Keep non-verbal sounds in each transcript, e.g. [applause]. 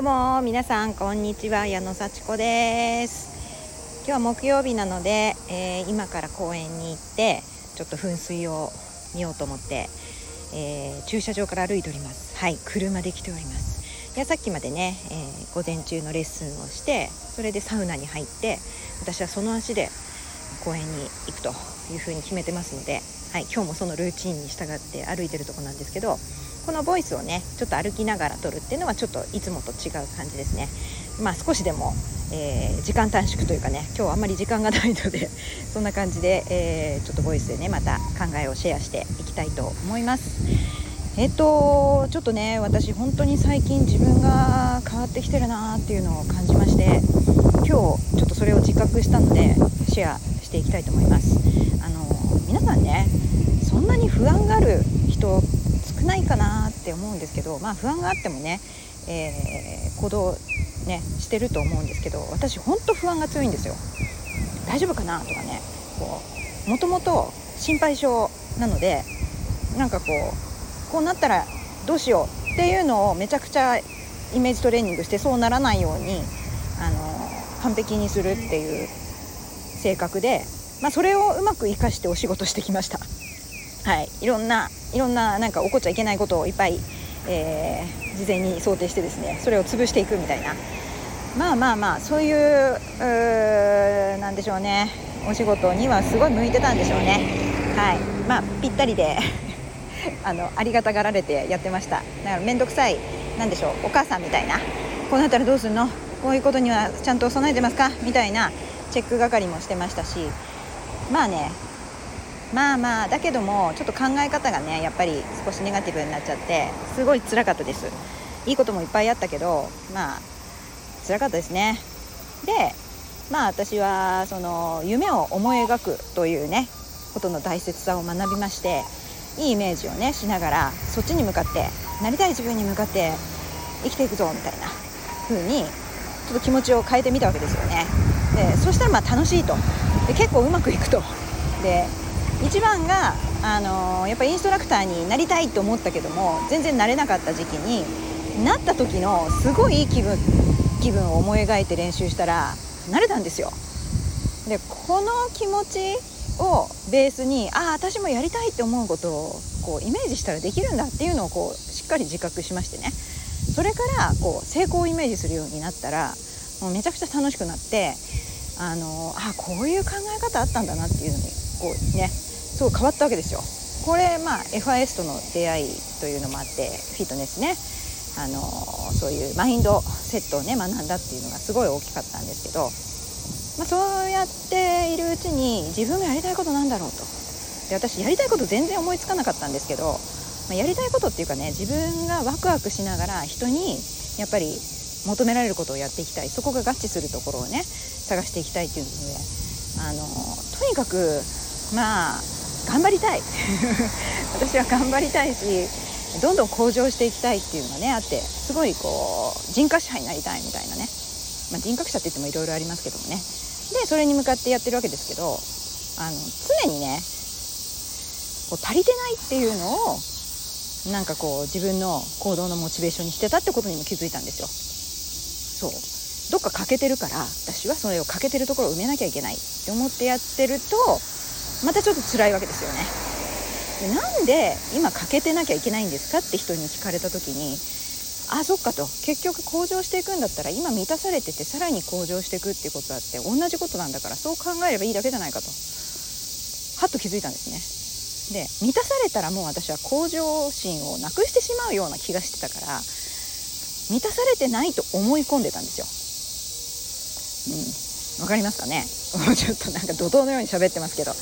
どうも皆さんこんにちは矢野幸子です。今日は木曜日なので、えー、今から公園に行ってちょっと噴水を見ようと思って、えー、駐車場から歩いております。はい車で来ております。いやさっきまでね、えー、午前中のレッスンをしてそれでサウナに入って私はその足で公園に行くというふうに決めてますので、はい、今日もそのルーチンに従って歩いてるとこなんですけどこのボイスをねちょっと歩きながら撮るっていうのはちょっといつもと違う感じですね。まあ少しでも、えー、時間短縮というかね今日あんまり時間がないので [laughs] そんな感じで、えー、ちょっとボイスでねまた考えをシェアしていきたいと思います。えっとちょっとね私本当に最近自分が変わってきてるなっていうのを感じまして今日ちょっとそれを自覚したのでシェアしていきたいと思います。あの皆さんねそんなに不安がある人って思うんですけどまあ不安があってもね、えー、行動ねしてると思うんですけど私ほんと不安が強いんですよ大丈夫かなとかねこうもともと心配性なのでなんかこうこうなったらどうしようっていうのをめちゃくちゃイメージトレーニングしてそうならないようにあの完璧にするっていう性格で、まあ、それをうまく生かしてお仕事してきました。はい、いろんないろんななんか起こっちゃいけないことをいっぱい、えー、事前に想定してですねそれを潰していくみたいな。まあまあまあそういううなんでしょうね。お仕事にはすごい向いてたんでしょうね。はい。まあぴったりで [laughs] あのありがたがられてやってました。だから面倒くさいなんでしょうお母さんみたいな。こうなったらどうすんの？こういうことにはちゃんと備えてますか？みたいなチェック係もしてましたし。まあねまあまあだけどもちょっと考え方がねやっぱり少しネガティブになっちゃってすごい辛かったです。いいこともいっぱいあったけどまあ辛かったですね。でまあ私はその夢を思い描くというねことの大切さを学びましていいイメージをねしながらそっちに向かってなりたい自分に向かって生きていくぞみたいな風にちょっと気持ちを変えてみたわけですよね。でそしたらまあ楽しいと。で結構うまくいくと。で一番が、あのー、やっぱインストラクターになりたいと思ったけども全然なれなかった時期になった時のすごいいい気分気分を思い描いて練習したら慣れたんですよ。でこの気持ちをベースにああ私もやりたいって思うことをこうイメージしたらできるんだっていうのをこうしっかり自覚しましてねそれからこう成功をイメージするようになったらもうめちゃくちゃ楽しくなってあのあこういう考え方あったんだなっていうのにこうねすごい変わったわけですよ。これまあ FIS との出会いというのもあってフィットネスね。あのそういうマインドセットをね学んだっていうのがすごい大きかったんですけど、まあ、そうやっているうちに自分がやりたいことなんだろうと。で私やりたいこと全然思いつかなかったんですけど、まあ、やりたいことっていうかね自分がワクワクしながら人にやっぱり求められることをやっていきたい。そこが合致するところをね探していきたいっていうのであのとにかくまあ頑張りたい。[laughs] 私は頑張りたいしどんどん向上していきたいっていうのがねあってすごいこう人格者になりたいみたいなね、まあ、人格者って言ってもいろいろありますけどもね。でそれに向かってやってるわけですけどあの常にねこう足りてないっていうのをなんかこう自分の行動のモチベーションにしてたってことにも気づいたんですよ。そう。どっか欠けてるから私はそれを欠けてるところを埋めなきゃいけないって思ってやってるとまたちょっと辛いわけですよね。でなんで今欠けてなきゃいけないんですかって人に聞かれた時にあそっかと。結局向上していくんだったら今満たされててさらに向上していくっていうことだって同じことなんだからそう考えればいいだけじゃないかと。はっと気づいたんですね。で満たされたらもう私は向上心をなくしてしまうような気がしてたから満たされてないと思い込んでたんですよ。うん、わかりますかね？[laughs] もうちょっとなんか怒涛のように喋ってますけど。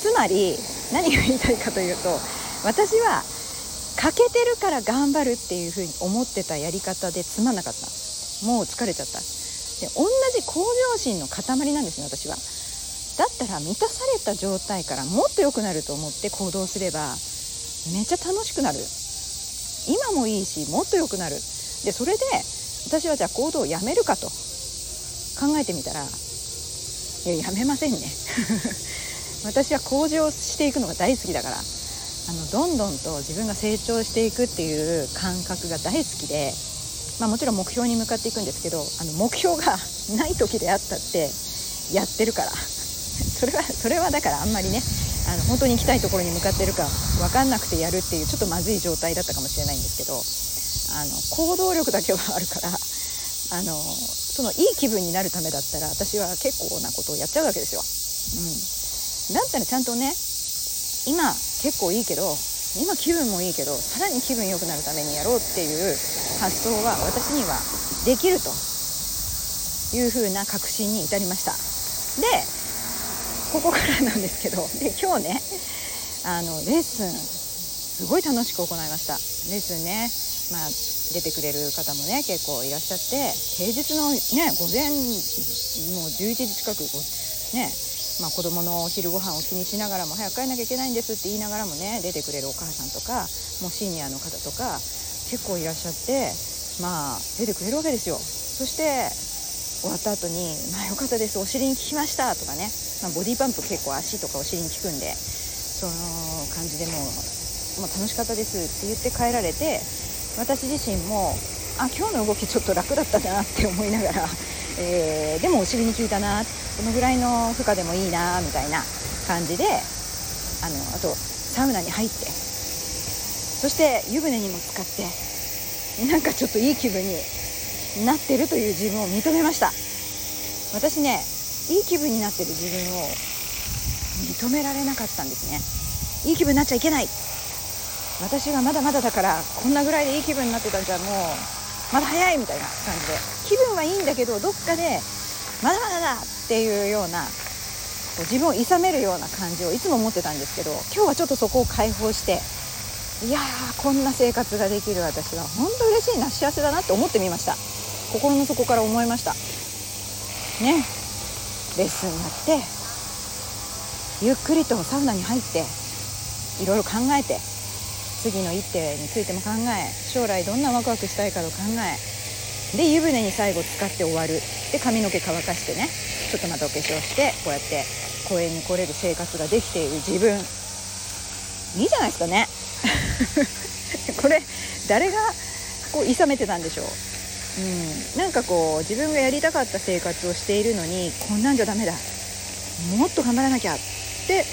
つまり何が言いたいかというと私は欠けてるから頑張るっていうふうに思ってたやり方でつまんなかった。もう疲れちゃった。で同じ向上心の塊なんですね私は。だったら満たされた状態からもっと良くなると思って行動すればめっちゃ楽しくなる。今もいいしもっと良くなる。でそれで私はじゃあ行動をやめるかと考えてみたらいややめませんね。私は向上していくのが大好きだからあのどんどんと自分が成長していくっていう感覚が大好きでまあ、もちろん目標に向かっていくんですけどあの目標がない時であったってやってるから [laughs] それはそれはだからあんまりねあの本当に行きたいところに向かってるか分かんなくてやるっていうちょっとまずい状態だったかもしれないんですけどあの行動力だけはあるからあのそのいい気分になるためだったら私は結構なことをやっちゃうわけですよ。うん、だったらちゃんとね今結構いいけど今気分もいいけどさらに気分良くなるためにやろうっていう発想は私にはできると。いうふうな確信に至りました。でここからなんですけどで今日ねあのレッスンすごい楽しく行いました。レッスンねまあ出てくれる方もね結構いらっしゃって平日のね午前もう11時近くねまあ、子供のお昼ご飯を気にしながらも早く帰んなきゃいけないんですって言いながらもね出てくれるお母さんとかもうシニアの方とか結構いらっしゃってまあ出てくれるわけですよ。そして終わった後に「まあよかったですお尻に効きました」とかね、まあ、ボディパンプ結構足とかお尻に効くんでその感じでもう「もう楽しかったです」って言って帰られて私自身もあ今日の動きちょっと楽だったなって思いながら、えー、でもお尻に効いたなこのぐらいの負荷でもいいなみたいな感じであのあとサウナに入ってそして湯船にも浸かってなんかちょっといい気分になってるという自分を認めました。私ねいい気分になってる自分を認められなかったんですね。いい気分になっちゃいけない。私がまだまだだからこんなぐらいでいい気分になってたんじゃもうまだ早いみたいな感じで。気分はいいんだけどどっかでまだまだだっていうような自分をいさめるような感じをいつも持ってたんですけど今日はちょっとそこを解放していやーこんな生活ができる私は本当嬉しいな幸せだなって思ってみました。心の底から思いました。ね。レッスンやってゆっくりとサウナに入っていろいろ考えて次の一手についても考え将来どんなワクワクしたいかと考えで湯船に最後使って終わる。で髪の毛乾かしてねちょっとまたお化粧してこうやって公園に来れる生活ができている自分。いいじゃないですかね。[laughs] これ誰がこう諌めてたんでしょう。うん、なんかこう自分がやりたかった生活をしているのにこんなんじゃダメだ。もっと頑張らなきゃ。って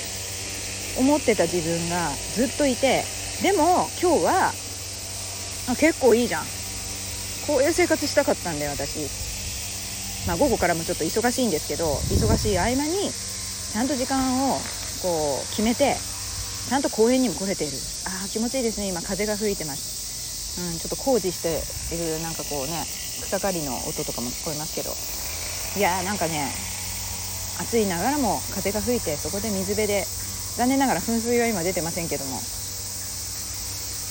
思ってた自分がずっといてでも今日は結構いいじゃん。こういう生活したかったんだよ私。まあ午後からもちょっと忙しいんですけど忙しい合間にちゃんと時間をこう決めてちゃんと公園にも来れている。ああ気持ちいいですね今。風が吹いてます。うん、ちょっと工事しているなんかこうね草刈りの音とかも聞こえますけど。いやーなんかね暑いながらも風が吹いてそこで水辺で残念ながら噴水は今出てませんけども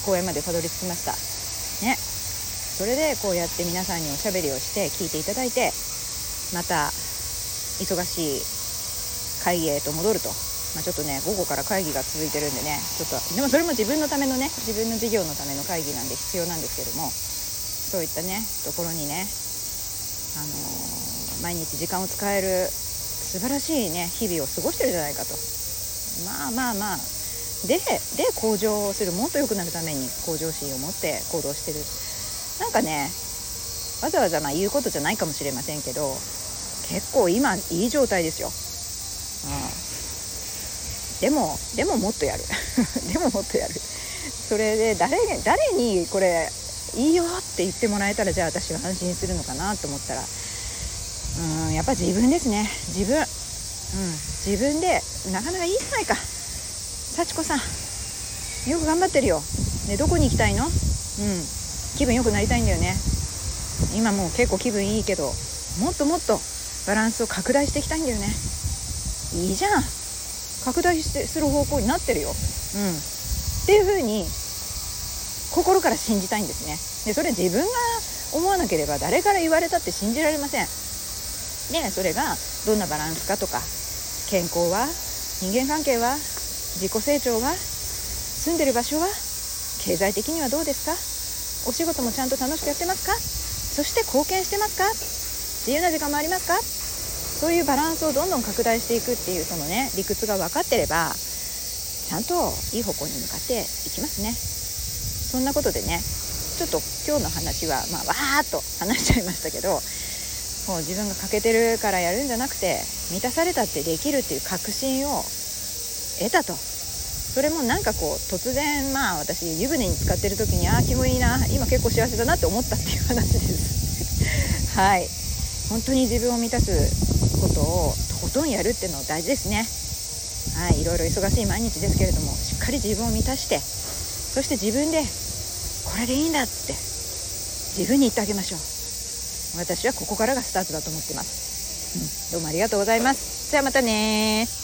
公園までたどり着きました。ね。それでこうやって皆さんにおしゃべりをして聞いていただいてまた忙しい会議へと戻ると。まあ、ちょっとね午後から会議が続いてるんでねちょっとでもそれも自分のためのね自分の事業のための会議なんで必要なんですけどもそういったねところにね、あのー、毎日時間を使える素晴らしいね日々を過ごしてるじゃないかと。まあまあまあ。でで向上するもっと良くなるために向上心を持って行動してる。なんかねわざわざまあ言うことじゃないかもしれませんけど結構今いい状態ですよ。うん。でもでももっとやる。[laughs] でももっとやる。それで誰誰にこれいいよって言ってもらえたらじゃあ私は安心するのかなと思ったらうんやっぱ自分ですね。自分うん自分でなかなかいいじゃないか。幸子さんよく頑張ってるよ、ね、どこに行きたいの？うん。気分良くなりたいんだよね。今もう結構気分いいけどもっともっとバランスを拡大していきたいんだよね。いいじゃん。拡大してする方向になってるよ、うん、っていうふうに心から信じたいんですね。でそれ自分が思わなければ誰から言われたって信じられません。でそれがどんなバランスかとか健康は人間関係は自己成長は住んでる場所は経済的にはどうですか？お仕事もちゃんと楽しくやってますか？そして貢献してますか？自由な時間もありますか？そういうバランスをどんどん拡大していくっていうそのね理屈が分かってればちゃんといい方向に向かっていきますね。そんなことでねちょっと今日の話は、まあ、わーっと話しちゃいましたけどもう自分が欠けてるからやるんじゃなくて満たされたってできるっていう確信を得たと。それもなんかこう突然まあ私湯船に浸かってる時にああ気もいいな今結構幸せだなって思ったっていう話です。[laughs] はい。本当に自分を満たすことをとことんやるっていうの大事ですね。はい。いろいろ忙しい毎日ですけれどもしっかり自分を満たしてそして自分でこれでいいんだって自分に言ってあげましょう。私はここからがスタートだと思ってます、うん、どうもありがとうございます。じゃあまたね